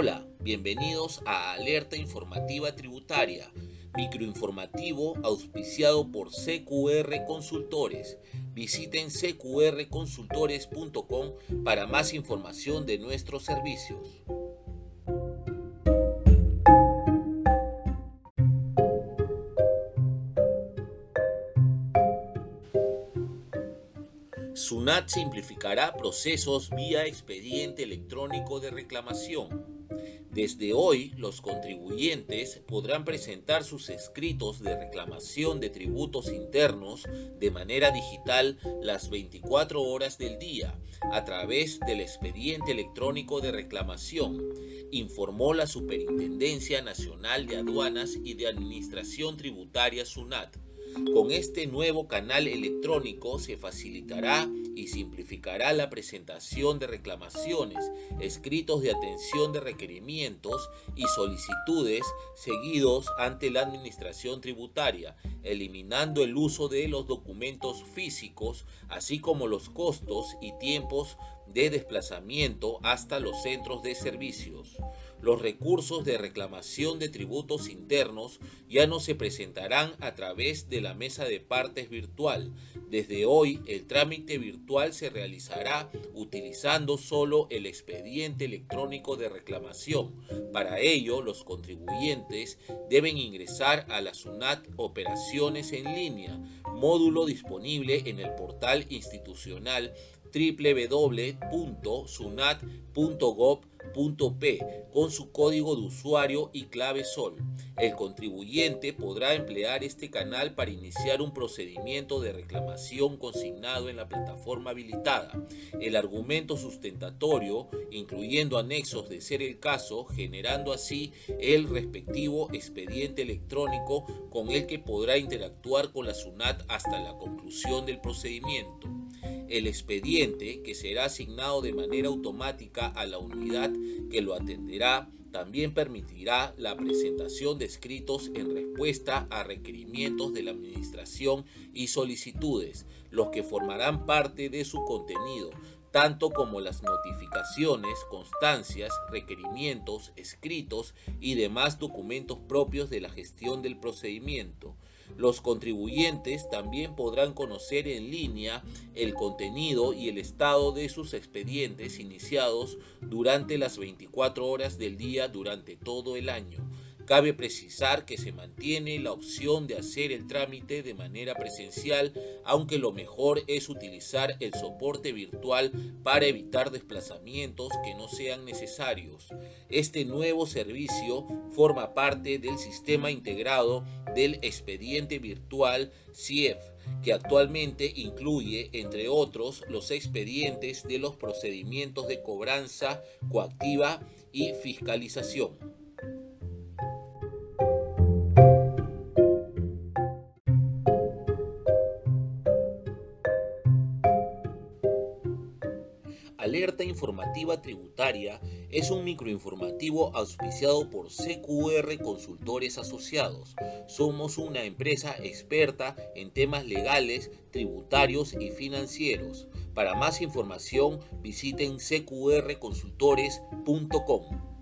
Hola, bienvenidos a Alerta Informativa Tributaria, microinformativo auspiciado por CQR Consultores. Visiten cqrconsultores.com para más información de nuestros servicios. SUNAT simplificará procesos vía expediente electrónico de reclamación. Desde hoy, los contribuyentes podrán presentar sus escritos de reclamación de tributos internos de manera digital las 24 horas del día a través del expediente electrónico de reclamación, informó la Superintendencia Nacional de Aduanas y de Administración Tributaria SUNAT. Con este nuevo canal electrónico se facilitará y simplificará la presentación de reclamaciones, escritos de atención de requerimientos y solicitudes seguidos ante la Administración Tributaria, eliminando el uso de los documentos físicos, así como los costos y tiempos de desplazamiento hasta los centros de servicios los recursos de reclamación de tributos internos ya no se presentarán a través de la mesa de partes virtual. Desde hoy, el trámite virtual se realizará utilizando solo el expediente electrónico de reclamación. Para ello, los contribuyentes deben ingresar a la SUNAT Operaciones en línea, módulo disponible en el portal institucional www.sunat.gov.p con su código de usuario y clave SOL. El contribuyente podrá emplear este canal para iniciar un procedimiento de reclamación consignado en la plataforma habilitada. El argumento sustentatorio, incluyendo anexos de ser el caso, generando así el respectivo expediente electrónico con el que podrá interactuar con la SUNAT hasta la conclusión del procedimiento. El expediente, que será asignado de manera automática a la unidad que lo atenderá, también permitirá la presentación de escritos en respuesta a requerimientos de la Administración y solicitudes, los que formarán parte de su contenido, tanto como las notificaciones, constancias, requerimientos, escritos y demás documentos propios de la gestión del procedimiento. Los contribuyentes también podrán conocer en línea el contenido y el estado de sus expedientes iniciados durante las 24 horas del día durante todo el año. Cabe precisar que se mantiene la opción de hacer el trámite de manera presencial, aunque lo mejor es utilizar el soporte virtual para evitar desplazamientos que no sean necesarios. Este nuevo servicio forma parte del sistema integrado del expediente virtual CIEF que actualmente incluye, entre otros, los expedientes de los procedimientos de cobranza coactiva y fiscalización. Alerta Informativa Tributaria es un microinformativo auspiciado por CQR Consultores Asociados. Somos una empresa experta en temas legales, tributarios y financieros. Para más información visiten cqrconsultores.com.